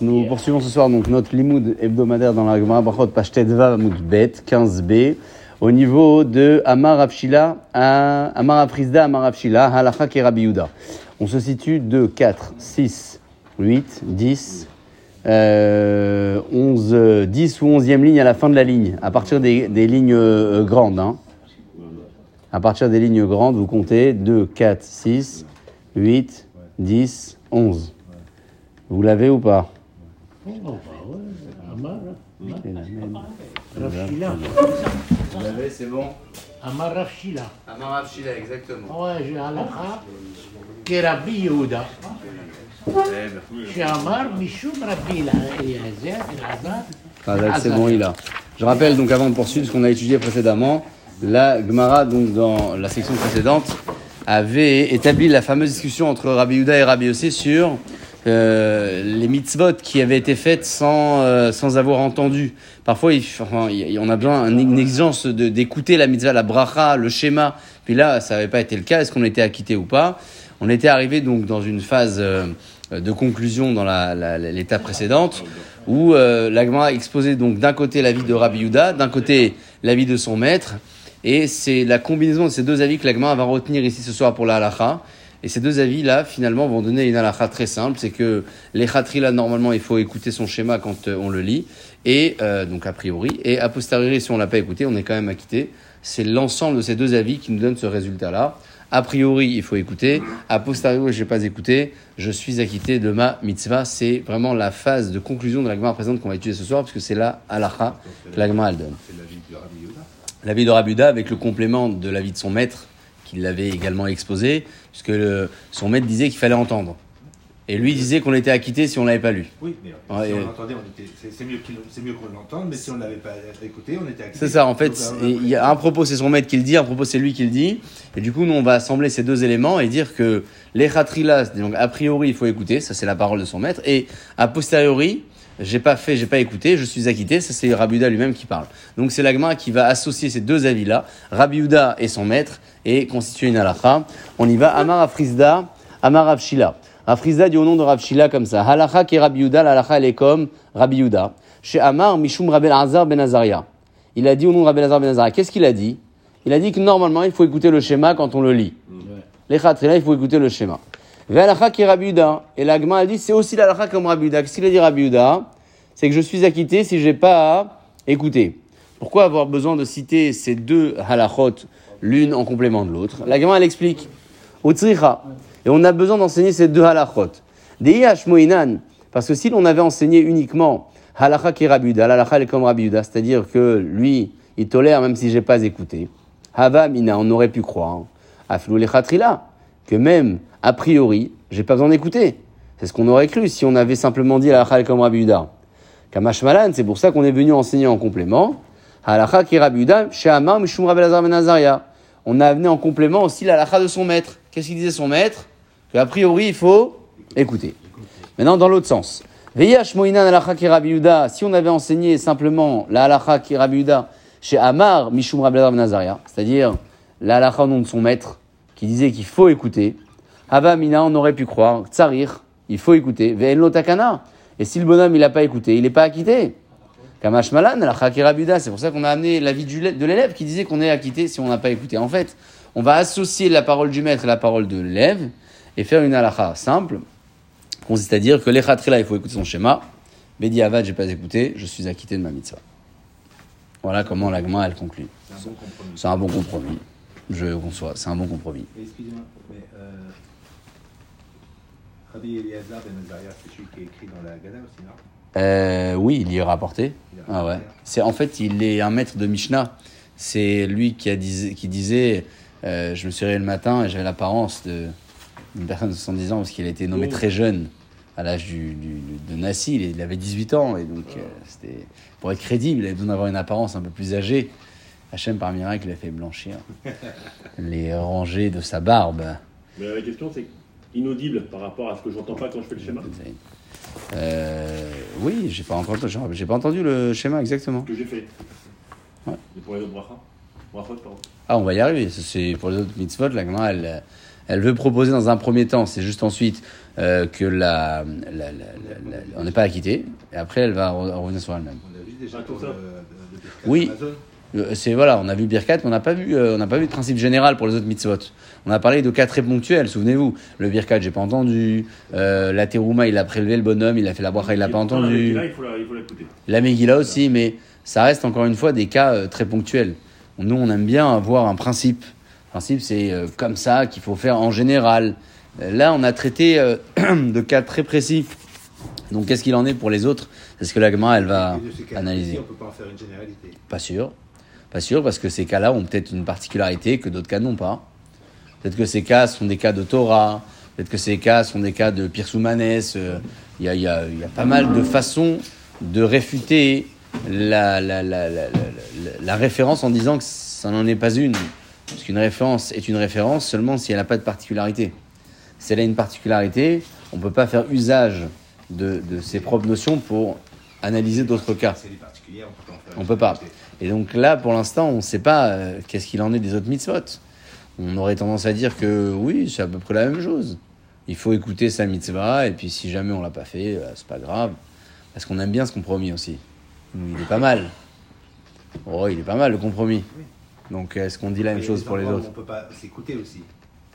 Nous poursuivons ce soir donc notre limoud hebdomadaire dans la Gemara Brachot Amud Bet 15b au niveau de Amar Avshila à Amar Afrizda Amar Avshila Halacha Kerabi Yehuda. On se situe de 4, 6, 8, 10, euh, 11, euh, 10 ou 11e ligne à la fin de la ligne, à partir des, des lignes euh, grandes. Hein. À partir des lignes grandes, vous comptez 2, 4, 6, 8, 10, 11. Vous l'avez ou pas? Oh, bah hein, Vous l'avez, c'est bon? Amar Rafshila. Amar Rafshila, exactement. Ouais, j'ai halakha qui Rabbi Yehuda. Eh ben. Amar Mishum Rabbi ah, C'est bon, il a. Je rappelle donc avant de poursuivre ce qu'on a étudié précédemment, la Gemara, donc dans la section précédente, avait établi la fameuse discussion entre Rabbi Yehuda et Rabbi Yossé sur euh, les mitzvot qui avaient été faites sans, euh, sans avoir entendu. Parfois, il, on a besoin d'une exigence d'écouter la mitzvah, la bracha, le schéma. Puis là, ça n'avait pas été le cas. Est-ce qu'on était acquitté ou pas? On était arrivé donc dans une phase euh, de conclusion dans la- la- la- l'étape précédente où la Gemara exposait donc d'un côté l'avis de Rabbi Yehuda, d'un côté l'avis de son maître. Et c'est la combinaison de ces deux avis que la Gemara va retenir ici ce soir pour la halakha. Et ces deux avis-là, finalement, vont donner une halakha très simple. C'est que là, normalement, il faut écouter son schéma quand euh, on le lit. Et, euh, donc, a priori. Et a posteriori, si on l'a pas écouté, on est quand même acquitté. C'est l'ensemble de ces deux avis qui nous donne ce résultat-là. A priori, il faut écouter. A posteriori, je n'ai pas écouté. Je suis acquitté de ma mitzvah. C'est vraiment la phase de conclusion de la Gemara présente qu'on va étudier ce soir, puisque c'est la halakha que la Gemara elle donne. L'avis de Rabuda avec le complément de l'avis de son maître, qui l'avait également exposé, puisque le- son maître disait qu'il fallait entendre. Et lui disait qu'on était acquitté si on l'avait pas lu. Oui, mais Ouais, si on l'entendait. C'est mieux mieux qu'on l'entende, mais si on ne l'avait pas écouté, on était. C'est ça, en fait, euh, il y a un propos, c'est son maître qui le dit, un propos, c'est lui qui le dit. Et du coup, nous, on va assembler ces deux éléments et dire que les khatrilas, donc a priori, il faut écouter, ça c'est la parole de son maître. Et a posteriori, j'ai pas fait, j'ai pas écouté, je suis acquitté, ça c'est Rabiuda lui-même qui parle. Donc c'est l'agma qui va associer ces deux avis-là, Rabiuda et son maître, et constituer une halakha. On y va, Amar Afrizda, Amar Avshila. Afrizda dit au nom de Ravshila comme ça. Halakha qui est Rabbi Yehuda, la halakha elle est comme Rabbi Yehuda. Chez Amar, Mishum Rabel Azar Ben Azaria. Il a dit au nom de Azar Ben Azaria. Qu'est-ce qu'il a dit? Il a dit que normalement il faut écouter le schéma quand on le lit. Les khatrila, il faut écouter le schéma. Halakha qui. Et l'agma a dit c'est aussi la halakha comme Rabbi Yehuda. Qu'est-ce qu'il a dit Rabbi Yehuda? C'est que je suis acquitté si j'ai pas à écouter. Pourquoi avoir besoin de citer ces deux halachot, l'une en complément de l'autre? La Gemara elle explique. Utsricha. Et on a besoin d'enseigner ces deux halachot. Deiyash moinan. Parce que si l'on avait enseigné uniquement halacha qui est Rabbi Yehuda, l'halacha elle est comme Rabbi Yehuda, c'est-à-dire que lui, il tolère même si j'ai pas écouté. Hava mina, on aurait pu croire. Afilou le khatrila. Que même, a priori, j'ai pas besoin d'écouter. C'est ce qu'on aurait cru si on avait simplement dit est comme Rabbi Yehuda. Kamash Malan, c'est pour ça qu'on est venu enseigner en complément. Halacha qui Rabbi Yehuda, chez Amar Mishum Rabbi Elazar Ben. On a amené en complément aussi la halacha de son maître. Qu'est-ce qu'il disait son maître? Qu'a priori, il faut écouter. Maintenant, dans l'autre sens. Veyash Moinan halacha qui Rabbi Yehuda, si on avait enseigné simplement la halacha qui Rabbi chez Amar Mishum Rabbi Elazar Ben c'est-à-dire la au nom de son maître, qui disait qu'il faut écouter, Hava Mina, on aurait pu croire, Tsarir, il faut écouter, Ve'en takana. Et si le bonhomme, il n'a pas écouté, il n'est pas acquitté. Kamash Malan, la Buda, c'est pour ça qu'on a amené l'avis de l'élève qui disait qu'on est acquitté si on n'a pas écouté. En fait, on va associer la parole du maître et la parole de l'élève et faire une halakha simple, consiste à dire que les khatrila, il faut écouter son schéma. Bedi Avad, j'ai pas écouté, je suis acquitté de ma mitzvah. Voilà comment l'agma, elle conclut. C'est un bon compromis. Je conçois, c'est un bon compromis. Et Excusez-moi, mais euh, Rabbi Eliezer Ben Azaria, c'est celui qui est écrit dans la Gada aussi, non? Euh, oui, il y est rapporté. Il Ah ouais. C'est en fait, il est un maître de Mishnah. C'est lui qui a disait, qui disait, euh, je me suis réveillé le matin et j'avais l'apparence d'une personne de 70 ans parce qu'il a été nommé très jeune à l'âge du, du- de Nassi. Il, avait 18 ans et donc euh, c'était pour être crédible, il avait besoin d'avoir une apparence un peu plus âgée. Hachem par miracle, a fait blanchir les rangées de sa barbe. Mais la question, c'est inaudible par rapport à ce que j'entends pas quand je fais le schéma. Euh, oui, j'ai pas encore, j'ai pas entendu le schéma exactement. Que j'ai fait. Ouais. Et pour les autres brachas Brachot, pardon. Ah, on va y arriver. C'est pour les autres mitzvot, la Gemara, elle, elle veut proposer dans un premier temps, c'est juste ensuite euh, que la, la- la- la- la- on n'est pas acquitté, et après elle va re- revenir sur elle-même. On a vu déjà Ah, pour ça. Oui. Amazon. Euh, C'est voilà, on a vu Birkat, mais on n'a pas vu, euh, on n'a pas vu de principe général pour les autres mitzvot. On a parlé de cas très ponctuels. Souvenez-vous, le Birkat, j'ai pas entendu. Euh, la Terouma, il a prélevé le bonhomme, il a fait la bracha, il l'a pas entendu. Là, il faut la- il faut l'écouter. La Megillah aussi, mais ça reste encore une fois des cas très ponctuels. Nous, on aime bien avoir un principe. Le principe, c'est comme ça qu'il faut faire en général. Là, on a traité de cas très précis. Donc, qu'est-ce qu'il en est pour les autres? C'est ce que la Gemara, elle va analyser. On peut pas en faire une généralité. Pas sûr. Pas sûr, parce que ces cas-là ont peut-être une particularité que d'autres cas n'ont pas. Peut-être que ces cas sont des cas de Torah. Peut-être que ces cas sont des cas de Pirsoumanes. euh, Il y, a, y a- y a pas mal de façons de réfuter la, la, la, la, référence en disant que ça n'en est pas une. Parce qu'une référence est une référence seulement si elle n'a pas de particularité. Si elle a une particularité, on ne peut pas faire usage de, de ses propres notions pour analyser d'autres cas. On peut pas en faire On une peut pas. Et donc là, pour l'instant, on ne sait pas euh, qu'est-ce qu'il en est des autres mitzvot. On aurait tendance à dire que oui, c'est à peu près la même chose. Il faut écouter sa mitzvah, et puis si jamais on l'a pas fait, euh, c'est pas grave. Parce qu'on aime bien ce compromis aussi. Il est pas mal. Oh, il est pas mal le compromis. Donc est-ce qu'on dit la même chose pour les autres On peut pas s'écouter aussi.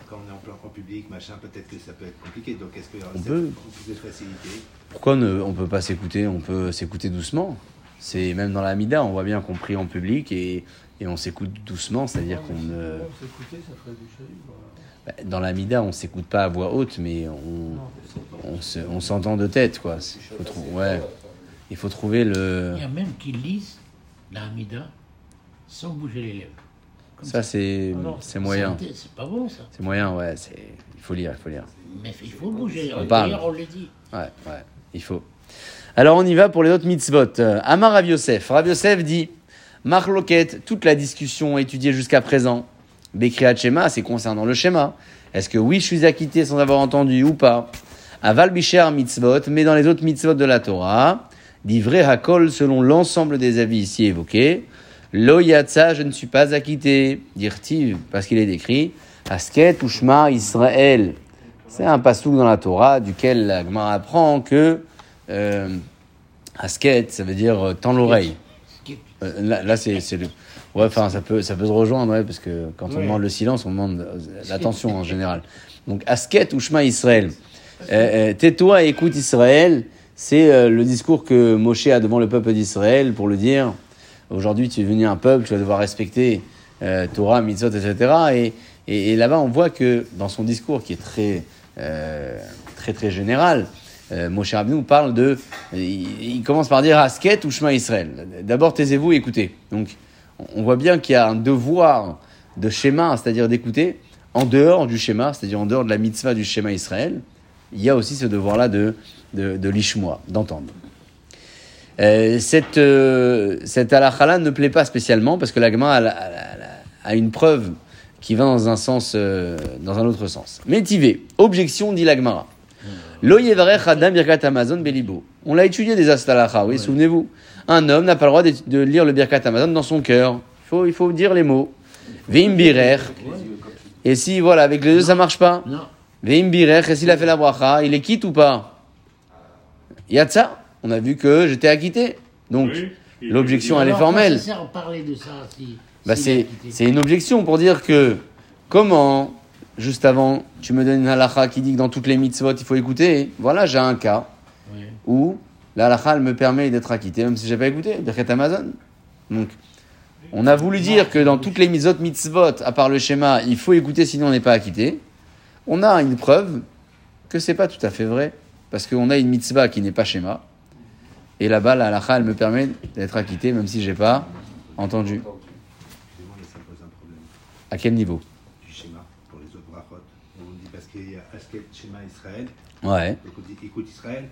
Quand on est en plein en public, machin, peut-être que ça peut être compliqué. Donc est-ce qu'il y aura On cette- peut. plus de facilité? Pourquoi ne, on peut pas s'écouter On peut s'écouter doucement? C'est même dans la Mida, on voit bien qu'on prie en public et, et on s'écoute doucement, c'est-à-dire qu'on ne. Bah, Dans la Mida, on s'écoute pas à voix haute, mais on, on, se- on s'entend de tête, quoi. Il faut, trou- ouais. Il faut trouver le. Il y a même qui lisent la Hamida sans bouger les lèvres. Comme Ça, c'est c'est moyen. C'est c'est pas bon ça. C'est moyen, ouais. c'est- Il faut lire, il faut lire. Mais il faut bouger. On parle. D'ailleurs, on le dit. Ouais, ouais, il faut. Alors on y va pour les autres mitzvot. Euh, Amar Rav Yosef. Rav Yosef dit Marloket, toute la discussion étudiée jusqu'à présent. Bekriat Shema, c'est concernant le schéma. Est-ce que oui, je suis acquitté sans avoir entendu ou pas? Aval Bisher mitzvot, mais dans les autres mitzvot de la Torah, d'ivré Hakol selon l'ensemble des avis ici évoqués. Lo yatsa, je ne suis pas acquitté. Dirtiv, parce qu'il est décrit. Asket Ushma Israël. C'est un pasouk dans la Torah duquel la apprend que euh, asket, ça veut dire euh, tends l'oreille. Euh, là, là, c'est le. Ouais, enfin, ça peut, ça peut se rejoindre, ouais, parce que quand on demande le silence, on demande euh, l'attention en général. Donc, asket ou Shema Israël. Euh, euh, Tais-toi et écoute Israël. C'est euh, le discours que Moshe a devant le peuple d'Israël pour le dire. Aujourd'hui, tu es devenu un peuple, tu vas devoir respecter euh, Torah, mitzvot, etc. Et, et, et là-bas, on voit que dans son discours, qui est très, euh, très, très général, euh, Moshe Rabbeinu parle de. Il, commence par dire Asket ou Shema Israël. D'abord, taisez-vous et écoutez. Donc, on- voit bien qu'il y a un devoir de schéma, c'est-à-dire d'écouter, en dehors du schéma, c'est-à-dire en dehors de la mitzvah du schéma Israël. Il y a aussi ce devoir-là de, de, d'entendre. Euh, cette, euh, cette ne plaît pas spécialement parce que la Gemara a, a- une preuve qui va dans un sens, euh, dans un autre sens. Métivé, objection, dit la On l'a étudié des astalakha, oui, souvenez-vous. Un homme n'a pas le droit de, de lire le birkat Amazon dans son cœur. Il faut, il faut dire les mots. Veim birer. Et si, voilà, avec les deux, ça marche pas? Non. Veim birer, et s'il a fait la bracha, il est quitte ou pas? Yatsa, on a vu que j'étais acquitté. Donc, Oui. L'objection, elle est formelle. Ça sert à parler de ça si. Bah c'est une objection pour dire que comment, juste avant, tu me donnes une halakha qui dit que dans toutes les mitzvot, il faut écouter. Voilà, j'ai un cas où la halakha, elle me permet d'être acquitté, même si j'ai pas écouté. Birkat Amazon. Donc, on a voulu dire que dans toutes les mitzvot, mitzvot, à part le schéma, il faut écouter sinon on n'est pas acquitté. On a une preuve que c'est pas tout à fait vrai. Parce qu'on a une mitzvah qui n'est pas schéma. Et là-bas, la halakha, elle me permet d'être acquitté, même si j'ai pas entendu. À quel niveau du schéma pour les autres brachot. On dit parce qu'il y a Asket, Shema Israël. Ouais, Donc on dit écoute Israël.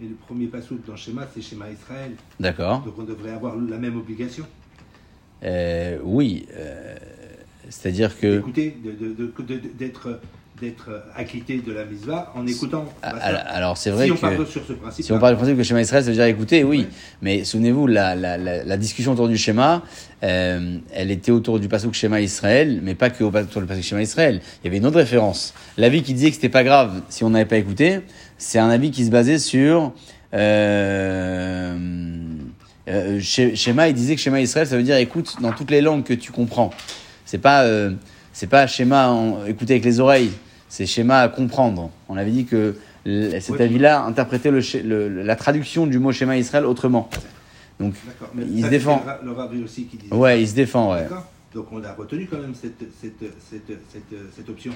Et le premier pasouk dans le schéma, c'est Shema Israël. d'accord. Donc on devrait avoir la même obligation. Euh, oui, euh, c'est-à-dire que Écoutez, d'être d'être acquitté de la mitzvah en écoutant. Ah, Bah, Alors, c'est vrai si on que part sur ce principe. si on parle du principe que schéma Israël, ça veut dire écouter, oui. Ouais. Mais souvenez-vous, la, la, la, la discussion autour du schéma, euh, elle était autour du pasuk schéma Israël, mais pas que au- autour du pasuk schéma Israël. Il y avait une autre référence. L'avis qui disait que c'était pas grave si on n'avait pas écouté, c'est un avis qui se basait sur euh, euh, Sch- schéma. Il disait que schéma Israël, ça veut dire écoute dans toutes les langues que tu comprends. C'est pas c'est pas schéma en, écouter avec les oreilles, c'est schéma à comprendre. On avait dit que cet avis-là interprétait le, sch- le- la traduction du mot schéma Israël autrement. Donc. Mais il se défend. Le Rav aussi qui disait. Ouais, il se défend, ouais. Donc on a retenu quand même cette, cette, cette, cette, cette option.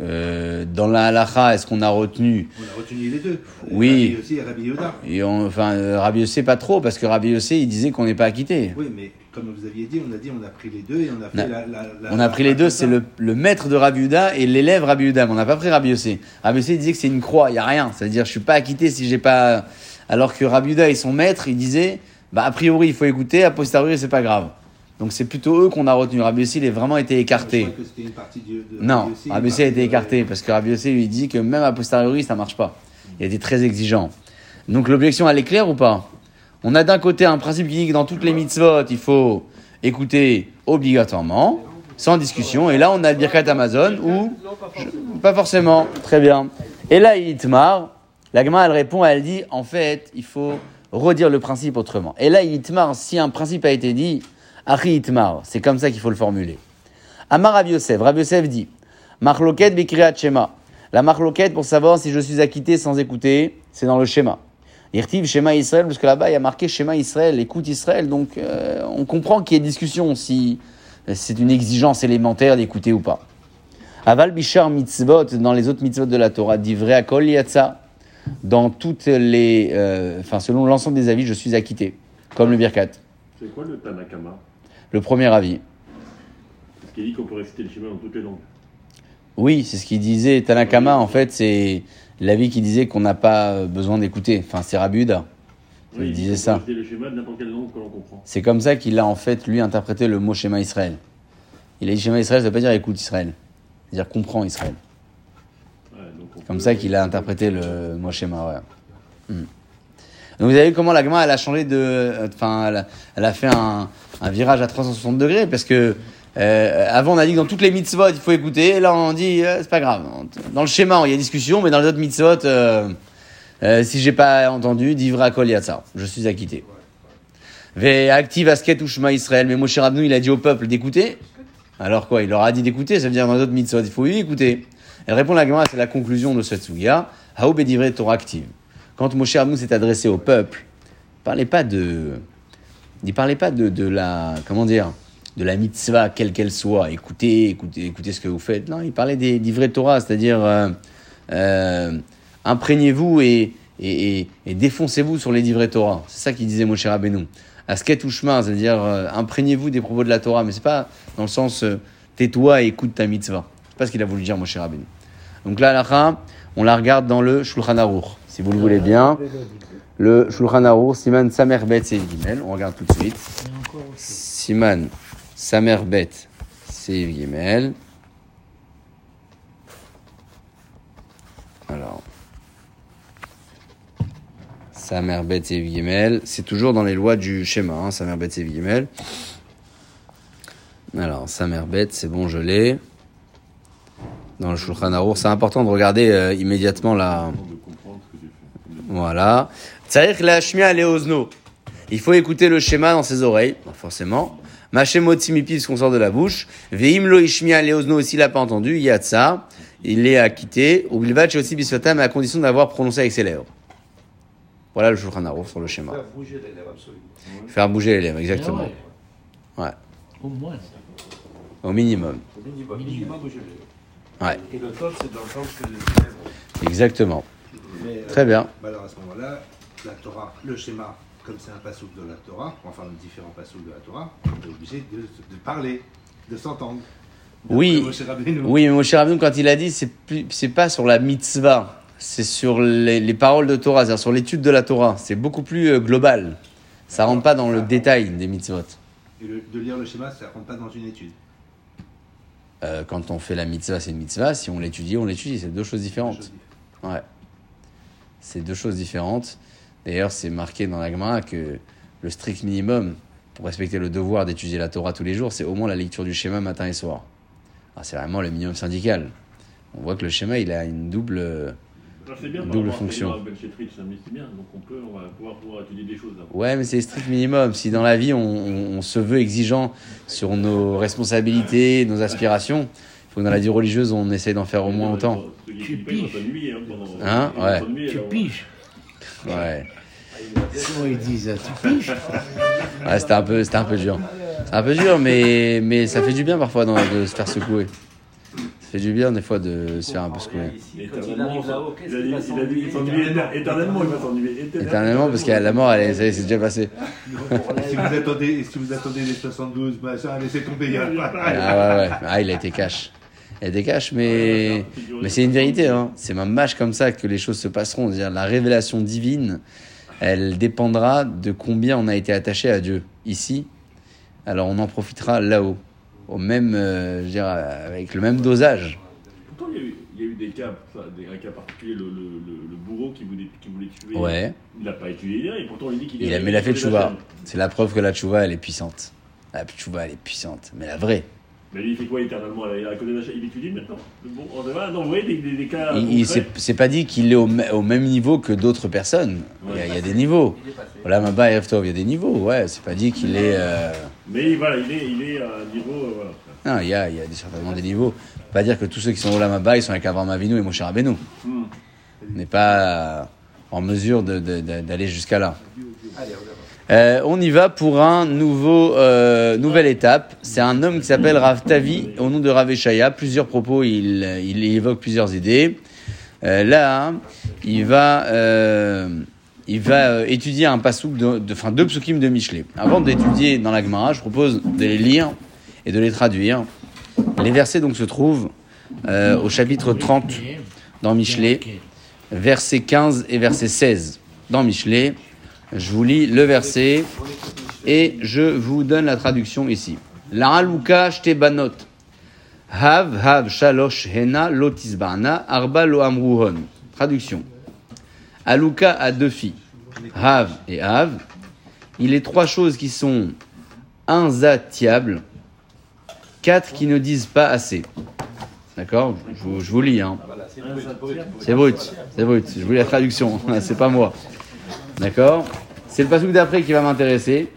Euh, dans la halakha, est-ce qu'on a retenu? On a retenu les deux. Oui. Rabbi aussi et Rabbi et on, Enfin, Rabbi Yossé, pas trop, parce que Rabbi Yossé, il disait qu'on n'est pas acquitté. Oui, mais comme vous aviez dit, on a dit on a pris les deux et on a fait la, la, la- On a pris les deux, c'est le, le maître de Rabbi Yehuda et l'élève Rabbi Yehuda, mais on n'a pas pris Rabbi Yossé. Rabbi Yossé, disait que c'est une croix, il n'y a rien. C'est-à-dire, je suis pas acquitté si j'ai pas... Alors que Rabbi Yehuda et son maître, il disait, bah, a priori, il faut écouter, a posteriori, c'est pas grave. Donc c'est plutôt eux qu'on a retenu. Rabbi il est vraiment été Je écarté. crois que c'était une partie du- de Non, Rabbi Yossi, a été de- écarté parce que Rabbi lui dit que même a posteriori ça marche pas. Il a été très exigeant. Donc l'objection elle est claire ou pas? On a d'un côté un principe qui dit que dans toutes les mitzvot il faut écouter obligatoirement, sans discussion. Et là on a le Birkat Amazon ou pas forcément. Très bien. Et là Itmar, la Gemara elle répond, elle dit en fait il faut redire le principe autrement. Et là Itmar, si un principe a été dit, Achi Itmar, c'est comme ça qu'il faut le formuler. Amar Rav Yosef, Rav Yosef dit Bikriat Shema. La marloquette pour savoir si je suis acquitté sans écouter, c'est dans le schéma. Irtiv Shema Israël, parce que là-bas il y a marqué Shema Israël, écoute Israël, donc euh, on comprend qu'il y a discussion si c'est une exigence élémentaire d'écouter ou pas. Aval Bishar Mitzvot, dans les autres mitzvot de la Torah, dit vrai Akol Yatsa, dans toutes les. euh, Enfin, selon l'ensemble des avis, je suis acquitté, comme le Birkat, C'est quoi le Tanakama? Le premier avis. Parce qu'il dit qu'on peut réciter le schéma dans toutes les langues. Oui, c'est ce qu'il disait. Tanakama, en fait, c'est l'avis qui disait qu'on n'a pas besoin d'écouter. Enfin, c'est Rabuda. Il dit disait qu'on peut ça. C'est comme ça qu'il a, en fait, lui, interprété le mot schéma Israël. Il a dit schéma Israël, ça veut pas dire écoute Israël. C'est-à-dire comprends Israël. Ouais, donc Comme peut- ça qu'il a interprété le mot schéma, ouais. Hmm. Donc vous avez vu comment la Gemara, elle a changé de... euh, Enfin, elle, a- elle a fait un, un virage à 360 degrés, parce que euh, avant on a dit que dans toutes les mitzvot, il faut écouter, et là on dit, euh, c'est pas grave. Dans le schéma, il y a discussion, mais dans les autres mitzvot, euh, euh, si j'ai pas entendu, divra kol yatsa, je suis acquitté. Ve active asket ushma Israël, mais Moshe Rabbeinu, il a dit au peuple d'écouter. Alors quoi, il leur a dit d'écouter, ça veut dire dans les autres mitzvot, il faut y écouter. Elle répond la Gemara, c'est la conclusion de cette sugia. Haou bedivre Torah active. Quand Moshe Rabbeinu s'est adressé au peuple, il parlait pas de, il parlait pas de, de la, comment dire, de la mitzvah quelle qu'elle soit. Écoutez, écoutez, écoutez ce que vous faites. Non, il parlait des d'ivrei Torah, c'est-à-dire euh, euh, imprégnez-vous et, et, et, défoncez-vous sur les d'ivrei Torah. C'est ça qu'il disait Moshe Rabbeinu. Asket ou c'est-à-dire euh, imprégnez-vous des propos de la Torah, mais c'est pas dans le sens tais-toi et écoute ta mitzvah. C'est pas ce qu'il a voulu dire Moshe Rabbeinu. Donc là, la on la regarde dans le Shulchan Aruch, si vous le voulez bien. Le Shulchan Aruch, Siman Samerbet, c'est Gimel. On regarde tout de suite. Il y a encore autre chose. Siman Samerbet, c'est Gimel. Alors. Samerbet, c'est Gimel. C'est toujours dans les lois du schéma, hein, Samerbet, c'est Gimel. Alors, Samerbet, c'est bon, je l'ai. Dans le Shulchan Aruch, c'est important de regarder euh, immédiatement la. Avant de comprendre ce que fais. Voilà. Tsarich lashmia leozno. Il faut écouter le schéma dans ses oreilles, forcément. Machem mipi, ce qu'on sort de la bouche. Veim lo ishmia leozno, s'il n'a pas entendu, yatsa. Il est acquitté. Ou bilvat aussi bisvatam, à condition d'avoir prononcé avec ses lèvres. Voilà le Shulchan Aruch sur le schéma. Faire bouger les lèvres, absolument. Faire bouger les lèvres, exactement. Ah ouais. Au moins. Au minimum. Au minimum, minimum bouger les lèvres. Ouais, Et le top, c'est dans le sens que les lèvres. exactement. Mais, euh, Très bien. bah alors à ce moment-là, la Torah, le schéma, comme c'est un passouk de la Torah, enfin différents passouks de la Torah, on est obligé de, de parler, de s'entendre. Oui. D'après Moshe Rabbeinu. Oui, mais Moshe Rabbeinu, quand il a dit, c'est c'est pas sur la mitzvah, c'est sur les, les paroles de Torah, c'est-à-dire sur l'étude de la Torah. C'est beaucoup plus euh, global. Ça rentre pas dans le détail des mitzvot. Et le- de lire le schéma, ça ne rentre pas dans une étude. Euh, quand on fait la mitzvah, c'est une mitzvah. Si on l'étudie, on l'étudie. C'est deux choses différentes. Ouais. C'est deux choses différentes. D'ailleurs, c'est marqué dans la Gemara que le strict minimum pour respecter le devoir d'étudier la Torah tous les jours, c'est au moins la lecture du schéma matin et soir. Ah, c'est vraiment le minimum syndical. On voit que le schéma, il a une double. Bien, Double fonction. Bien. Donc on peut, on va pouvoir, pouvoir étudier des choses. là. Ouais, mais c'est le strict minimum. Si dans la vie, on, on- on se veut exigeant sur nos responsabilités, nos aspirations, il faut que dans la vie religieuse, on essaye d'en faire au moins autant. Ceux qui Tu piges. hein, Hein Ouais. Tu piges. Ouais. Comment ils disent Tu piges Ouais, c'était un peu, c'était un peu dur. C'est un peu dur, mais, mais ça fait du bien parfois dans- de se faire secouer. Ça fait du bien des fois de se faire un peu secouer. Éternellement, il a dit, il a dit, il s'ennuie éter- éternellement, il va s'ennuyer. Éternellement, parce que la mort, elle est- ça y est, c'est déjà passé. Si vous attendez, si vous attendez les 72, bah ça, laissez tomber. Ah ouais, ouais. Ah, il a été cash. Été cash, mais, mais c'est une vérité. Hein. C'est ma mâche comme ça que les choses se passeront. C'est-à-dire, la révélation divine, elle dépendra de combien on a été attaché à Dieu ici. Alors on en profitera là-haut, au même, euh, je veux dire, avec le même dosage. Pourtant, il y, a eu, il y a eu des cas, ça, des, un cas particulier, le, le, le, le bourreau qui voulait, qui voulait tuer. Ouais. Il n'a pas étudié, et pourtant il dit qu'il Il est- a, mais il a fait tchouva. C'est la preuve que la tchouva, elle est puissante. La tchouva, elle est puissante, mais la vraie. Mais lui, il fait quoi éternellement? Là Il est à côté d'Hachem, il étudie maintenant? Bon, on va, non, vous voyez des, des, des cas. C'est pas dit qu'il est au, me- au même niveau que d'autres personnes. Il y, a, il y a des niveaux. Voilà, Maba et il y a des niveaux. Ouais, c'est pas dit qu'il est. euh, Mais voilà, il est, il est à un niveau. euh, voilà. Non, il y a, il y a des- certainement des niveaux. Pas dire que tous ceux qui sont au Lamaba, ils sont avec Avram Avinu et Moshe Rabbeinu. Hmm. On n'est pas en mesure de- de- de- d'aller jusqu'à là. Euh, on y va pour un nouveau, euh, nouvelle étape. C'est un homme qui s'appelle Rav Tavi, au nom de Rav Eshaya. Plusieurs propos, il, il évoque plusieurs idées. Euh, là, il va, il va étudier un pasouk de, de, deux psukim de Michelet. Avant d'étudier dans la Gemara, je propose de les lire et de les traduire. Les versets donc se trouvent au chapitre 30 dans Michelet, versets 15 et verset 16 dans Michelet. Je vous lis le verset et je vous donne la traduction ici. La haluka shtebanot. Hav hav shalosh hena lotisbana arba lo amruhon. Traduction. Aluka a deux filles. Hav et Hav. Il est trois choses qui sont insatiables. Quatre qui ne disent pas assez. D'accord? Je, je vous lis. Hein. C'est brut. C'est brut. Je vous lis la traduction. C'est pas moi. D'accord C'est le passage d'après qui va m'intéresser.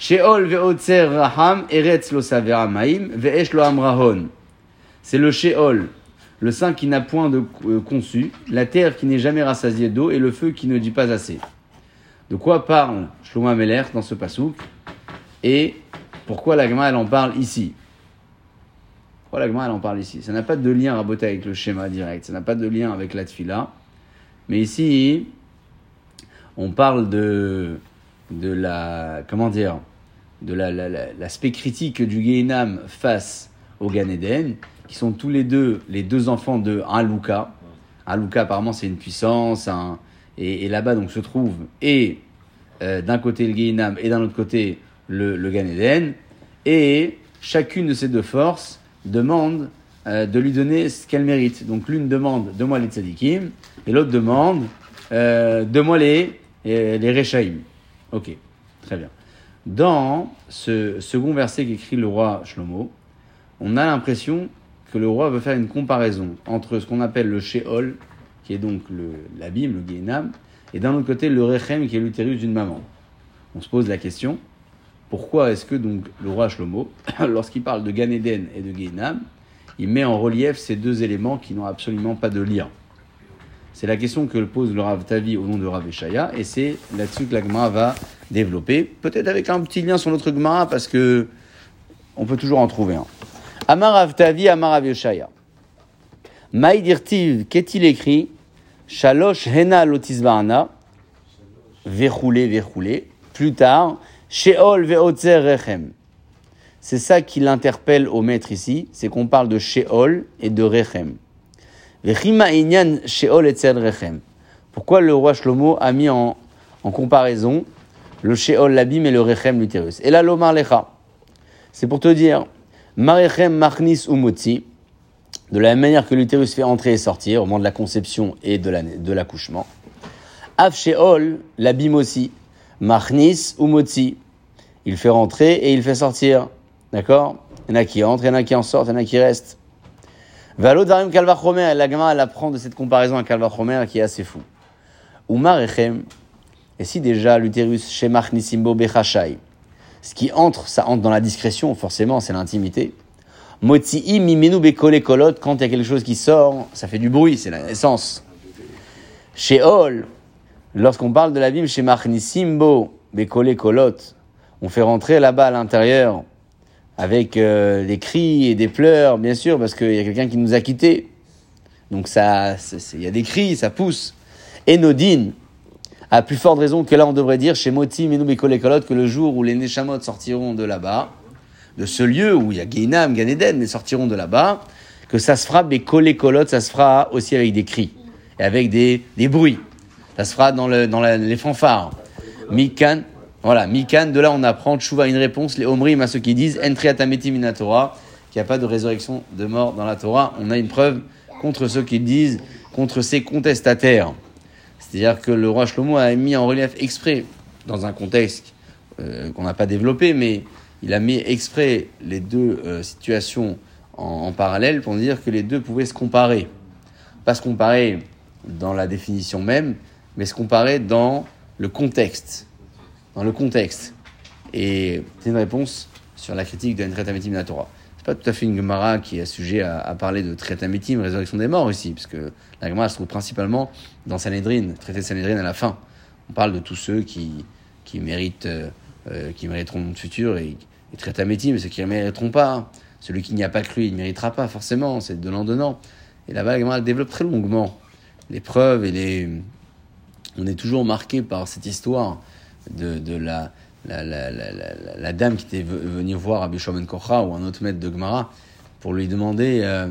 Sheol ve'otzer raham eretz lo maim ve'esh lo. C'est le Sheol, le sein qui n'a point de euh, conçu, la terre qui n'est jamais rassasiée d'eau et le feu qui ne dit pas assez. De quoi parle Shlomo Meler dans ce pasouk et pourquoi la Gemara elle en parle ici? Pourquoi la Gemara elle en parle ici? Ça n'a pas de lien botter avec le schéma direct, ça n'a pas de lien avec la tfila. Mais ici, on parle de, de la, comment dire, de la- la- la- l'aspect critique du Gehinam face au Gan Eden, qui sont tous les deux les deux enfants de Aluka. Aluka apparemment c'est une puissance, un- et, là-bas donc se trouve et euh, d'un côté le Gehinam et d'un autre côté le, le et chacune de ces deux forces demande euh, de lui donner ce qu'elle mérite. Donc l'une demande donne-moi les tzadikim, et l'autre demande euh, donne-moi les, euh, les Rechaim. Ok, très bien. Dans ce second verset qu'écrit le roi Shlomo, on a l'impression que le roi veut faire une comparaison entre ce qu'on appelle le Sheol, qui est donc le- l'abîme, le Gehinam, et d'un autre côté le Rechem, qui est l'utérus d'une maman. On se pose la question, pourquoi est-ce que donc le roi Shlomo, lorsqu'il parle de Gan Eden et de Gehinam, il met en relief ces deux éléments qui n'ont absolument pas de lien? C'est la question que pose le Rav Tavi au nom de Rav Eshaya, et c'est là-dessus que la Gemara va développer, peut-être avec un petit lien sur notre Gemara, parce que on peut toujours en trouver un. Amar Rav Tavi, Amar Rav Eshaya. Maïdirtiv, qu'est-il écrit? Shalosh Hena Lotisbarana, Vechoulé, Vechoulé. Plus tard, Sheol Veotzer Rechem. C'est ça qui l'interpelle au maître ici, c'est qu'on parle de Sheol et de Rechem. Pourquoi le roi Shlomo a mis en, en comparaison le Sheol, l'abîme, et le Rechem, l'utérus? Et là, l'Omar Lecha. C'est pour te dire, Marechem machnis umotzi. De la même manière que l'utérus fait entrer et sortir au moment de la conception et de la- de l'accouchement. Sheol, l'abîme aussi. Machnis umotzi. Il fait rentrer et il fait sortir. D'accord? Il y en a qui entrent, il y en a qui en sortent, il y en a qui restent. Valo darim kalvachomer, la gamme elle apprend de cette comparaison à kalvachomer qui est assez fou. Umar echem, et si déjà l'utérus shemach nisimbo bechashai, ce qui entre, ça entre dans la discrétion, forcément, c'est l'intimité. Moti'i mimenu bekole kolot, quand il y a quelque chose qui sort, ça fait du bruit, c'est la naissance. Sheol, lorsqu'on parle de l'abîme chez Simbo, bekole kolot, on fait rentrer là-bas à l'intérieur avec euh, des cris et des pleurs, bien sûr, parce qu'il y a quelqu'un qui nous a quittés. Donc ça, il y a des cris, ça pousse. Et Nodine, à plus forte raison que là, on devrait dire chez Moti, Menou, Bekole, Kolot, que le jour où les Neshamot sortiront de là-bas, de ce lieu où il y a Geinam, Gan Eden, mais sortiront de là-bas, que ça se fera Bekole, Kolot, ça se fera aussi avec des cris et avec des, des bruits. Ça se fera dans, le, dans les fanfares. Mikan, voilà, Mikan, de là on apprend, Tchouva, une réponse, les Omrim à ceux qui disent, Entriatameti Minatora, qu'il n'y a pas de résurrection de mort dans la Torah. On a une preuve contre ceux qui disent, contre ces contestataires. C'est-à-dire que le roi Shlomo a mis en relief exprès, dans un contexte euh, qu'on n'a pas développé, mais il a mis exprès les deux euh, situations en, en parallèle pour dire que les deux pouvaient se comparer. Pas se comparer dans la définition même, mais se comparer dans le contexte. Dans le contexte. Et c'est une réponse sur la critique de Ntretametim la Torah. C'est pas tout à fait une Gemara qui est sujet à, parler de Tretametim, résurrection des morts ici, parce que la Gemara se trouve principalement dans Sanhedrin, traité de Sanhedrin à la fin. On parle de tous ceux qui, qui méritent, euh, euh, qui mériteront le futur et, et Tretametim, ceux qui ne mériteront pas. Celui qui n'y a pas cru, il ne méritera pas forcément, c'est donnant-donnant. Et là-bas, la Gemara développe très longuement les preuves et les. On est toujours marqué par cette histoire de, la, la, la, la, dame qui était ve- venue voir Rabbi Shimon Kocha ou un autre maître de Gemara pour lui demander euh,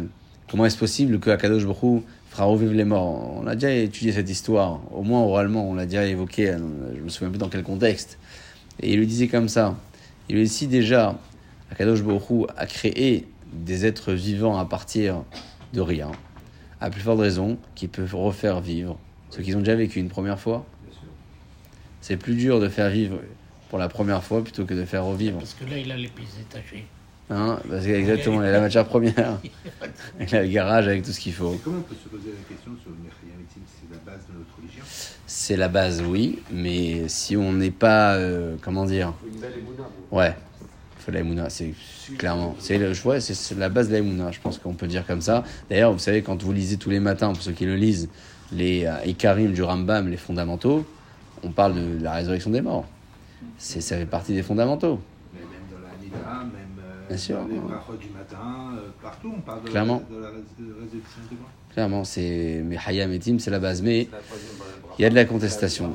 comment est-ce possible que Akadosh Baruch fera revivre les morts. On a déjà étudié cette histoire, au moins oralement, on l'a déjà évoqué, euh, je me souviens plus dans quel contexte. Et il lui disait comme ça, il lui dit si déjà Akadosh Baruch a créé des êtres vivants à partir de rien, à plus forte raison qu'ils peuvent refaire vivre ceux qui ont déjà vécu une première fois. C'est plus dur de faire vivre pour la première fois plutôt que de faire revivre. Parce que là, il a les pieds détachés. Hein Parce que exactement, il a la matière première. Il a le garage avec tout ce qu'il faut. Comment on peut se poser la question sur le C'est la base de notre religion? C'est la base, oui, mais si on n'est pas, euh, comment dire, Une belle émouna. ouais, il faut de la Emouna, c'est clairement, c'est le- la base de la je pense qu'on peut dire comme ça. D'ailleurs, vous savez, quand vous lisez tous les matins, pour ceux qui le lisent, les euh, Ikarim du Rambam, les fondamentaux, on parle de la résurrection des morts. C'est, ça fait partie des fondamentaux. Mais même dans la Nida, même euh, Bien sûr, dans les ouais. du matin, euh, partout on parle de Clairement. la, de la résurrection des morts. Clairement, c'est, mais Hayam et Tim, c'est la base, mais il y a de la contestation.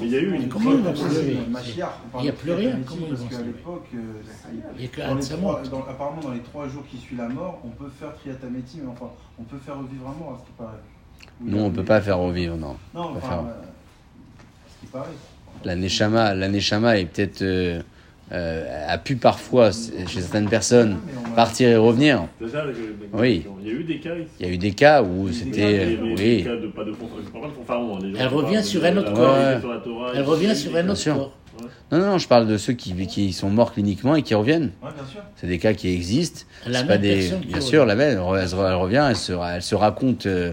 Mais il y a eu une Comment il va se lever Mashiach, on parle Il y a plus rien, comment ils Parce vont l'époque, euh, Il y a que apparemment dans les trois jours qui suivent la mort, on peut faire Triatameti, mais enfin, on peut faire revivre un mort, à ce qui paraît. Ou Nous, on peut pas faire revivre, non. Non, peut enfin, faire. euh, à ce qui paraît. La Neshama, la Neshama est peut-être, euh, euh, a pu parfois, chez certaines personnes, partir et revenir. Oui. Il y a eu des cas ici. Il y a eu des cas où c'était, oui, Elle revient sur un autre corps. Elle revient sur un autre corps. Non, non, non, je parle de ceux qui, qui sont morts cliniquement et qui reviennent. Ouais, bien sûr. C'est des cas qui existent. La pas des. Bien revient. sûr, la même. Elle, revient, elle se, elle se raconte euh,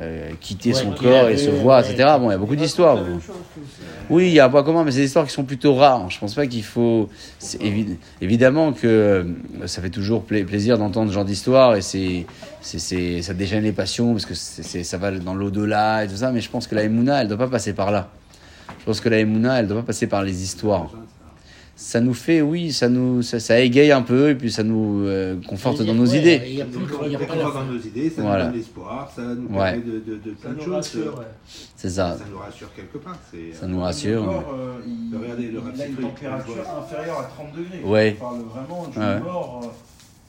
euh, quitter Ouais, son corps et se voir, ouais. etc. Bon, il y a beaucoup d'histoires. Oui, il y a un point commun, mais c'est des histoires qui sont plutôt rares. Je pense pas qu'il faut. évi- évidemment que euh, ça fait toujours pla- plaisir d'entendre ce genre d'histoire et c'est, c'est, c'est- ça déchaîne les passions parce que c'est, c'est- ça va dans l'au-delà et tout ça. Mais je pense que la Emouna, elle doit pas passer par là. Je pense que la Emouna, elle doit pas passer par les histoires. Ça nous fait, oui, ça nous, ça, ça égaye un peu et puis ça nous euh, conforte dans nos ouais, idées. Il y a y a pas dans nos idées, ça Voilà. nous donne l'espoir, ça nous Ouais. permet de, de, de plein Ça de nous choses. rassure, ouais. C'est ça. Ça nous rassure quelque part. Ça nous Le rassure. corps, euh, il, Regardez le il a une température inférieure à 30 degrés. Ouais. On parle vraiment d'une Ouais. mort euh,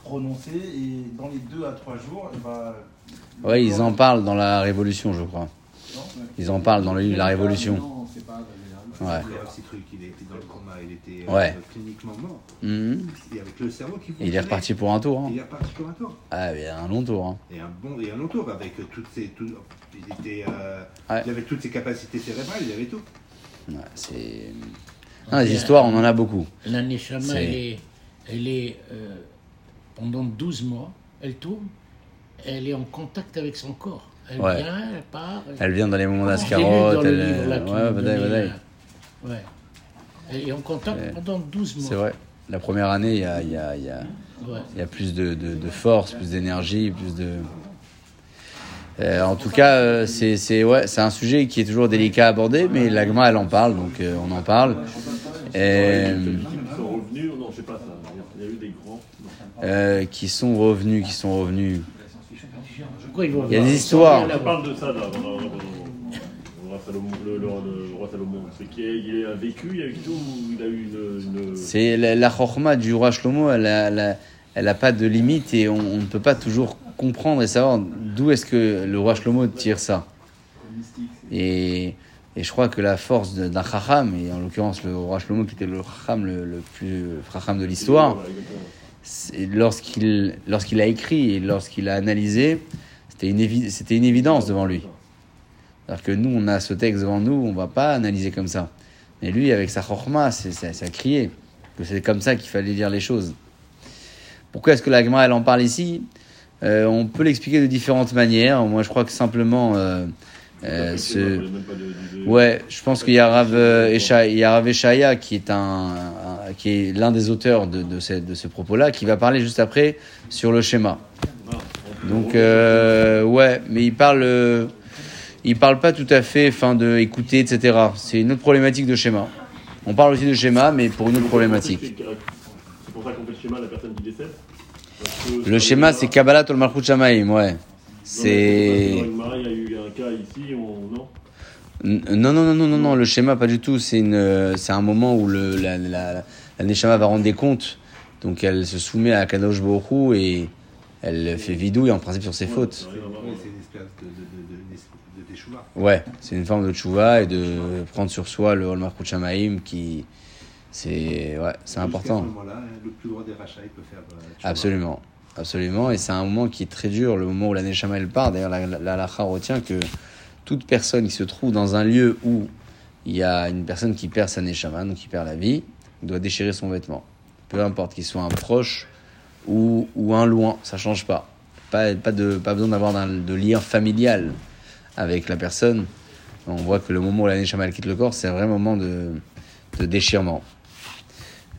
prononcée et dans les 2 à 3 jours, et bah, le Ouais, ils en parlent dans la Révolution, je crois. Non, ouais. Ils en parlent dans le livre La Révolution. Non, c'est pas généralement. Il y a un petit truc, il était dans le coma, il était euh, Ouais. cliniquement mort. Et avec le cerveau qui Et il est reparti pour un tour. hein. Il est reparti pour un tour. Ah, mais un long tour. hein. Et un bon et un long tour avec toutes ses. tout- il, était, euh, Ouais. il avait toutes ses capacités cérébrales, il avait tout. Ouais, c'est. Ah, les histoires, on en a beaucoup. La Neshama, elle est, elle est euh, pendant 12 mois, elle tourne, elle est en contact avec son corps. Elle Ouais. vient, elle part. Elle vient dans les moments le elle- livre, là, qui Ouais, Ouais. En contact Ouais. pendant 12 mois. C'est vrai. La première année, il y a, il y a- il y a- Ouais. y a plus de, de- de force, plus d'énergie, plus de. Euh, en tout cas, euh, c'est c'est- ouais, c'est un sujet qui est toujours délicat à aborder, mais l'agma, elle en parle, donc euh, on en parle. Et, Ils sont revenus, non, je sais pas ça. Il y a eu des grands. non. euh, qui sont revenus, qui sont revenus. Il y a des histoires. Salomon. Le, le- le roi Salomon. C'est qu'il a- vécu, il a ou il a eu une. une- C'est la, la chorma du roi Shlomo, elle a, elle elle a pas de limite et on, on ne peut pas toujours comprendre et savoir d'où est-ce que le roi Shlomo tire ça. Et, et je crois que la force d'un chacham, et en l'occurrence le roi Shlomo qui était le chacham le, le plus chacham de l'histoire, lorsqu'il lorsqu'il a écrit et lorsqu'il a analysé, c'était une, évi- une évidence devant lui. Alors que nous, on a ce texte devant nous, on va pas analyser comme ça. Mais lui, avec sa chorma, ça, ça a crié que c'est comme ça qu'il fallait dire les choses. Pourquoi est-ce que la Gemara, elle en parle ici? Euh, On peut l'expliquer de différentes manières. Moi, je crois que simplement, euh, euh, ce... Ouais, je pense qu'il y a Rav, euh, Eshaya qui est un, un- qui est l'un des auteurs de, de, ce, de ce propos-là, qui va parler juste après sur le schéma. Ah, Donc euh, ouais, mais il parle, euh, il parle pas tout à fait, fin de écouter, etc. C'est une autre problématique de schéma. On parle aussi de schéma, mais pour une autre problématique. C'est pour ça qu'on fait le schéma de la personne qui décède Le schéma, c'est Kabbalah Tol Malchut Shamaim, ouais. C'est non? Non, non, non, non, non, le schéma pas du tout. C'est une, c'est un moment où le la, la, la Neshama va rendre des comptes. Donc elle se soumet à Kadosh Hu et elle fait vidouille en principe sur ses fautes. Ouais, c'est une forme de tchouva et de prendre sur soi le Holmarkut Shamaim qui, c'est, ouais, c'est important. ce moment-là, hein, le plus grand des rachats, il peut faire. euh. Absolument, absolument. Et c'est un moment qui est très dur, le moment où la Neshama elle part. D'ailleurs, la, la, retient que toute personne qui se trouve dans un lieu où il y a une personne qui perd sa Neshama, donc qui perd la vie, doit déchirer son vêtement. Peu importe qu'il soit un proche ou, ou un loin, ça change pas. Pas, pas, besoin d'avoir de lien familial avec la personne. On voit que le moment où la Neshama elle quitte le corps, c'est un vrai moment de, déchirement.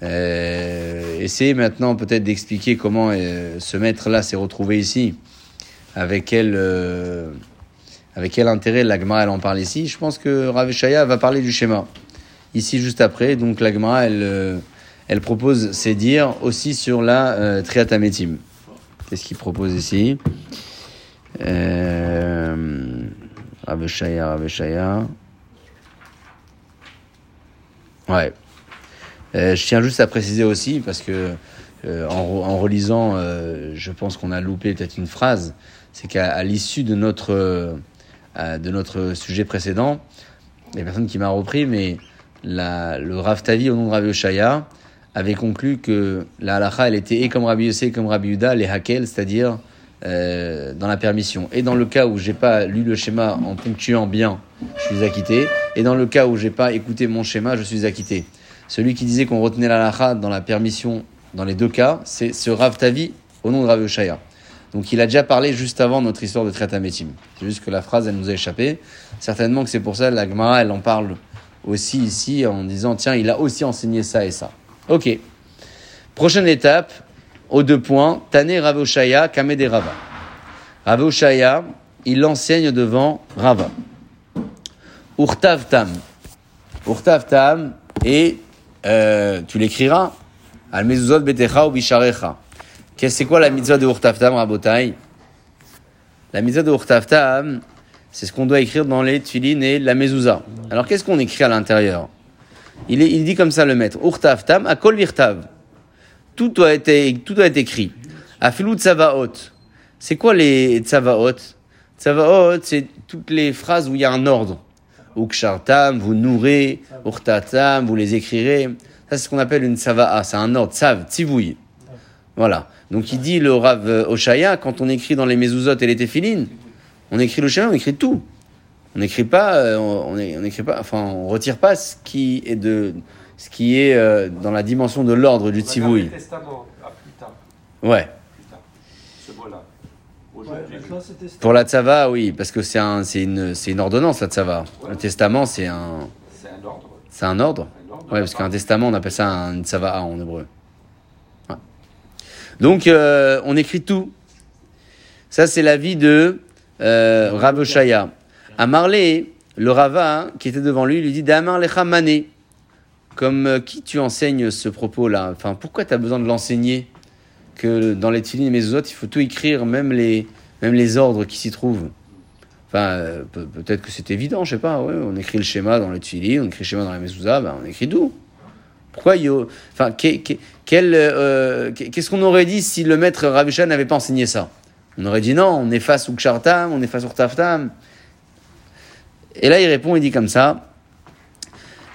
Euh, essayez maintenant peut-être d'expliquer comment euh, ce maître-là s'est retrouvé ici, avec quel, euh, avec quel intérêt l'Agma elle en parle ici? Je pense que Rav Shaya va parler du schéma ici juste après. Donc l'Agma elle, euh, elle propose ses dires aussi sur la euh, Triatametim. Qu'est-ce qu'il propose ici? Euh, Rav Shaya, Rav Shaya. Ouais. Euh, je tiens juste à préciser aussi, parce que euh, en, en relisant, euh, je pense qu'on a loupé peut-être une phrase, c'est qu'à l'issue de notre, de notre sujet précédent, il y a personne qui m'a repris, mais le Rav Tavi au nom de Rav Yoshaya avait conclu que la halakha, elle était et comme Rabbi Yossé, comme Rabbi Yuda, les hakel, c'est-à-dire euh, dans la permission. Et dans le cas où j'ai pas lu le schéma en ponctuant bien, je suis acquitté. Et dans le cas où j'ai pas écouté mon schéma, je suis acquitté. Celui qui disait qu'on retenait la halakha dans la permission, dans les deux cas, c'est ce Rav Tavi au nom de Rav Yoshaya. Donc il a déjà parlé juste avant notre histoire de Tretametim. C'est juste que la phrase, elle nous a échappé. Certainement que c'est pour ça, la Gemara, elle en parle aussi ici en disant, tiens, il a aussi enseigné ça et ça. Ok. Prochaine étape, aux deux points, Tane Rav Oshaya, Kamede Rava. Rav Oshaya, il enseigne devant Rava. Urtav Tam. Urtav Tam, et euh, tu l'écriras, Al Mezuzot Betecha ou Bisharecha. C'est quoi la mitzvah de Urtav Tam, Rabotai? La mitzvah de Urtav Tam, c'est ce qu'on doit écrire dans les Tfilin et la mezouza. Alors qu'est-ce qu'on écrit à l'intérieur? Il, dit comme ça le maître, Urtav Tam, Akol Virtav. Tout doit être, tout écrit. Afilou Tsavaot. C'est quoi les Tsavaot Tsavaot, c'est toutes les phrases où il y a un ordre. Ukshartam, vous nourrez, Urtatam, vous les écrirez. Ça, c'est ce qu'on appelle une sava'a, c'est un ordre, sav, tzivouille. Voilà. Donc il dit le Rav Oshaya, quand on écrit dans les mezuzot et les téphilines, on écrit le schéma, on écrit tout. On n'écrit pas, euh, on, on écrit pas, enfin, on retire pas ce qui est de, ce qui est euh, dans la dimension de l'ordre du Regarde tzivouille. le testament, à plus tard, Ouais. plus tard. Ce mot-là. Ouais, Aujourd'hui, maintenant, c'était ça. Pour la tzava, oui, parce que c'est un, c'est une, c'est une ordonnance la tzava. Ouais. Le testament, c'est un, c'est un ordre. c'est un ordre. Un ordre Ouais, parce qu'un testament, on appelle ça un tzava en hébreu. Ouais. Donc, euh, on écrit tout. Ça, c'est l'avis de euh, Rav. À Marley, le Rava qui était devant lui lui dit Damar lecha mané. Comme euh, qui tu enseignes ce propos-là? Enfin, pourquoi tu as besoin de l'enseigner? Que dans les Tfilin et Mezuzot, il faut tout écrire, même les, même les ordres qui s'y trouvent. Enfin, euh, pe- peut-être que c'est évident, je sais pas. Ouais, on écrit le schéma dans les Tfilin, on écrit le schéma dans les Mezuzah, ben, on écrit tout. Pourquoi il y a- Enfin, euh, qu'est-ce qu'on aurait dit si le maître Ravishan n'avait pas enseigné ça? On aurait dit non, on efface Ukshartam, on efface Urtaftam. Et là, il répond, il dit comme ça.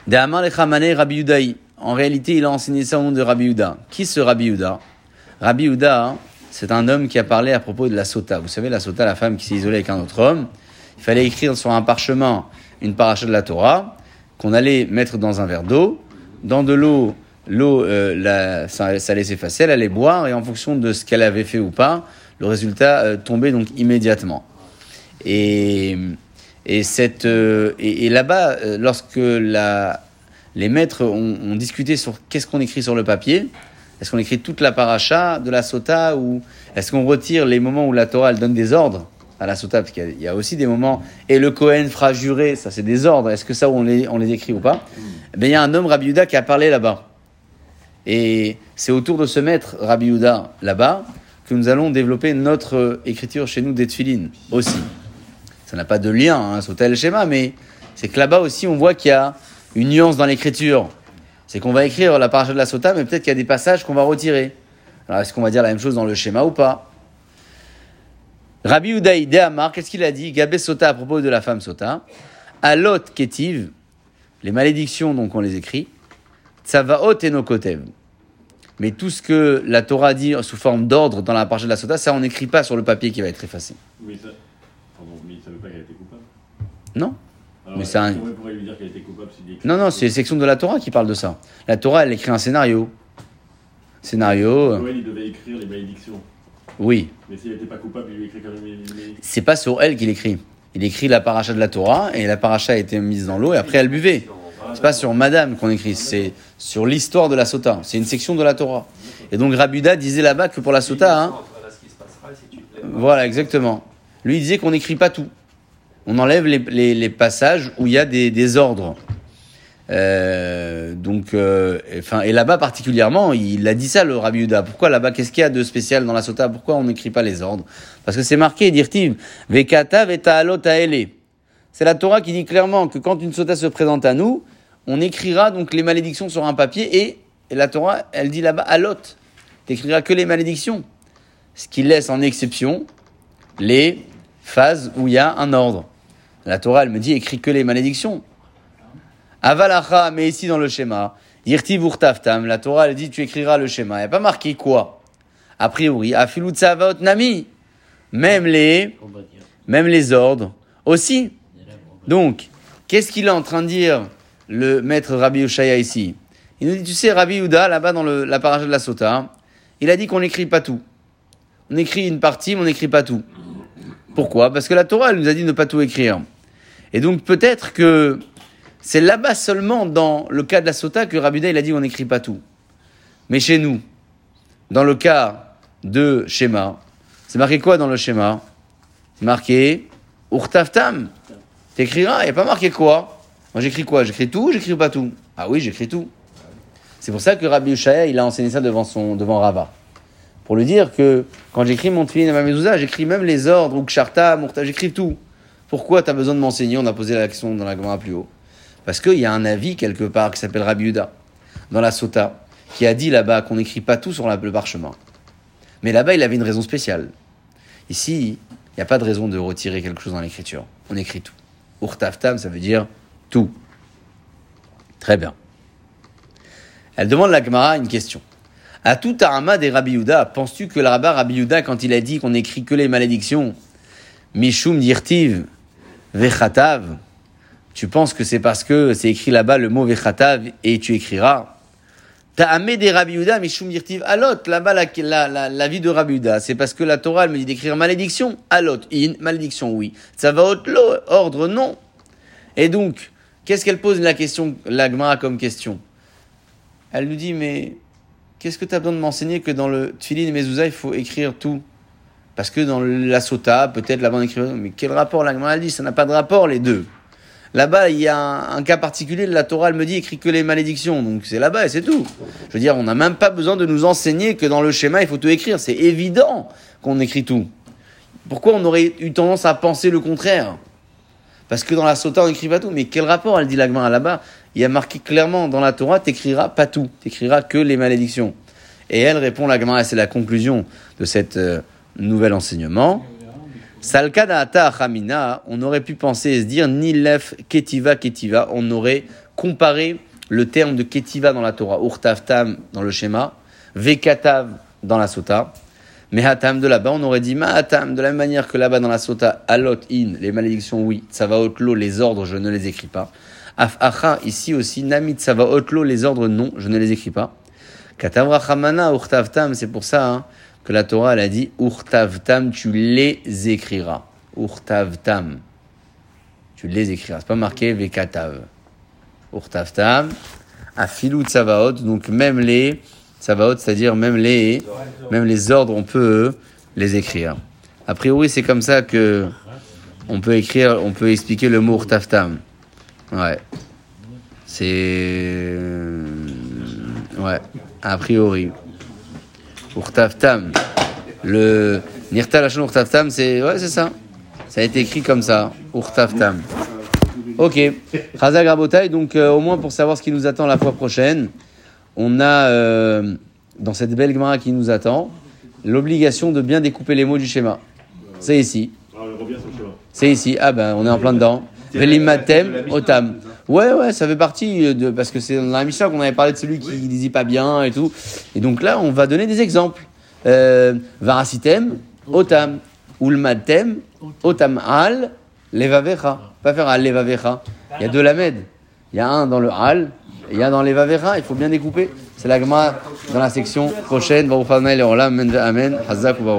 Rabbi Yudaï. En réalité, il a enseigné ça au nom de Rabbi Yuda. Qui ce Rabbi Yuda Rabbi Yuda, c'est un homme qui a parlé à propos de la sota. Vous savez, la sota, la femme qui s'est isolée avec un autre homme. Il fallait écrire sur un parchemin une paracha de la Torah qu'on allait mettre dans un verre d'eau. Dans de l'eau, l'eau, euh, ça allait s'effacer, elle allait boire, et en fonction de ce qu'elle avait fait ou pas, le résultat euh, tombait donc immédiatement. Et, et, cette, euh, et, là-bas, euh, lorsque les maîtres ont, discuté sur qu'est-ce qu'on écrit sur le papier, est-ce qu'on écrit toute la paracha de la sota ou est-ce qu'on retire les moments où la Torah donne des ordres à la sota? Parce qu'il y a- aussi des moments, et le Cohen fera jurer, ça c'est des ordres, est-ce que ça on les, on les écrit ou pas? Eh il y a un homme, Rabbi qui a parlé là-bas. Et c'est autour de ce maître, Rabbi là-bas, que nous allons développer notre euh, écriture chez nous des aussi. Ça n'a pas de lien, hein, c'est tel schéma, mais c'est que là-bas aussi, on voit qu'il y a une nuance dans l'écriture. C'est qu'on va écrire la paracha de la sota, mais peut-être qu'il y a des passages qu'on va retirer. Alors, est-ce qu'on va dire la même chose dans le schéma ou pas? Rabbi Udaï Amar, qu'est-ce qu'il a dit? Gabé sota à propos de la femme sota. Alot ketiv, les malédictions, donc on les écrit. Tsavaot et nokotev. Mais tout ce que la Torah dit sous forme d'ordre dans la paracha de la sota, ça on n'écrit pas sur le papier qui va être effacé. Mais ça. Pardon, mais il ne savait pas qu'elle était coupable. Non Alors, Mais c'est un- Comment il pourrait lui dire qu'elle était coupable s'il dit Non, non, c'est les sections de la Torah qui parlent de ça. La Torah, elle écrit un scénario. Scénario, euh, Cohen, il devait écrire les malédictions. oui. Mais s'il n'était pas coupable, il lui écrit quand même les malédictions. C'est pas sur elle qu'il écrit. Il écrit la paracha de la Torah et la paracha a été mise dans l'eau et après elle buvait. C'est pas sur Madame qu'on écrit, c'est sur l'histoire de la Sota. C'est une section de la Torah. Et donc Rabuda disait là-bas que pour la Sota, hein, voilà exactement. Lui il disait qu'on n'écrit pas tout. On enlève les, passages où il y a des, ordres. Euh, donc, euh, et, là-bas particulièrement, il a dit ça le Rabbi Yehuda. Pourquoi là-bas Qu'est-ce qu'il y a de spécial dans la Sota? Pourquoi on n'écrit pas les ordres? Parce que c'est marqué, dirtiv, vekata. C'est la Torah qui dit clairement que quand une Sota se présente à nous, on écrira donc les malédictions sur un papier et, et la Torah, elle dit là-bas alot. T'écriras que les malédictions. Ce qui laisse en exception les phases où il y a un ordre. La Torah, elle me dit écris que les malédictions. Avalacha, mais ici dans le schéma, Yirti Vurtaftam, la Torah, elle dit tu écriras le schéma. Il n'y a pas marqué quoi A priori, Afilut Nami. Même les, même les ordres aussi. Donc, qu'est-ce qu'il est en train de dire, le maître Rabbi Ushaya ici? Il nous dit, tu sais, Rabbi Uda, là-bas dans la de la Sota, il a dit qu'on n'écrit pas tout. On écrit une partie, mais on n'écrit pas tout. Pourquoi? Parce que la Torah, elle nous a dit de ne pas tout écrire. Et donc, peut-être que c'est là-bas seulement, dans le cas de la Sota, que Rabbi il a dit on n'écrit pas tout. Mais chez nous, dans le cas de schéma, c'est marqué quoi dans le schéma C'est marqué Urtaftam. T'écriras, il n'y a pas marqué quoi? Moi j'écris quoi? J'écris tout ou j'écris pas tout? Ah oui, j'écris tout. C'est pour ça que Rabbi Ushaya, il a enseigné ça devant, son, devant Rava. Pour lui dire que quand j'écris mon tefillin et ma mezouza, j'écris même les ordres, ou ksharta, mourta, j'écris tout. Pourquoi tu as besoin de m'enseigner On a posé la question dans la Gemara plus haut. Parce qu'il y a un avis quelque part qui s'appelle Rabbi Uda, dans la Sota, qui a dit là-bas qu'on n'écrit pas tout sur le parchemin. Mais là-bas, il avait une raison spéciale. Ici, il n'y a pas de raison de retirer quelque chose dans l'écriture. On écrit tout. Urtaftam, ça veut dire Tout. Très bien. Elle demande la Gemara une question. À tout Arama des Rabbi Yehuda, penses-tu que le rabbin Rabbi quand il a dit qu'on écrit que les malédictions, Mishum dirtiv, vechatav, tu penses que c'est parce que c'est écrit là-bas le mot vechatav et tu écriras Ta'amé des Rabbi Yehuda, Mishum dirtiv, alot, là-bas la, la, vie de Rabbi Yehuda, c'est parce que la Torah me dit d'écrire malédiction, alot, in, malédiction, oui. Ça va lo, ordre, non. Et donc, qu'est-ce qu'elle pose la question, la comme question? Elle nous dit, mais qu'est-ce que tu as besoin de m'enseigner que dans le Tfilin et Mezouza, il faut écrire tout? Parce que dans la Sota, peut-être là-bas on écrit, mais quel rapport? La elle dit Ça n'a pas de rapport les deux. Là-bas, il y a un, cas particulier, la Torah elle me dit écrit que les malédictions, donc c'est là-bas et c'est tout. Je veux dire, on n'a même pas besoin de nous enseigner que dans le schéma, il faut tout écrire. C'est évident qu'on écrit tout. Pourquoi on aurait eu tendance à penser le contraire? Parce que dans la Sota, on écrit pas tout. Mais quel rapport, elle dit la Gemara là-bas Il y a marqué clairement dans la Torah, t'écriras pas tout, t'écriras que les malédictions. Et elle répond la Gemara, c'est la conclusion de cet euh, nouvel enseignement. Salkada ata chamina, on aurait pu penser et se dire ni lef ketiva ketiva, on aurait comparé le terme de ketiva dans la Torah, urtavtam dans le schéma, vekatav dans la sota, mais hatam de là-bas, on aurait dit mahatam de la même manière que là-bas dans la sota, alot in, les malédictions oui, ça va otlo, les ordres je ne les écris pas. Afacha ici aussi, namit otlo, les ordres non, je ne les écris pas. Katavra urtavtam, c'est pour ça hein, que la Torah elle a dit urtavtam, tu les écriras. Urtavtam. Tu les écriras. C'est pas marqué vekatav. Urtavtam. Afilut savaot, donc même les savaot, c'est-à-dire même les, même les ordres, on peut les écrire. A priori, c'est comme ça que on peut écrire, on peut expliquer le mot urtavtam. Ouais. C'est. Ouais. A priori. Urtavtam. Le Nirta Lachon Urtavtam, c'est ouais, c'est ça. Ça a été écrit comme ça. Urtavtam. Ok. Chazak Rabotai, donc euh, au moins pour savoir ce qui nous attend la fois prochaine, on a euh, dans cette belle Gemara qui nous attend l'obligation de bien découper les mots du schéma. C'est ici. Ah. C'est ici. Ah ben, on est en plein dedans. Velimatem, otam. Ouais, ouais, ça fait partie de, parce que c'est dans la Mishnah qu'on avait parlé de celui qui lisait pas bien et tout. Et donc là, on va donner des exemples. Euh, varasitem, otam. Ulmatem, otam al, levavecha. Pas faire al levavecha. Il y a deux lamed. Il y a un dans le al, il y a dans levavecha. Il faut bien découper. C'est la Gemara dans la section prochaine. Amen. Amen. Hazak ou.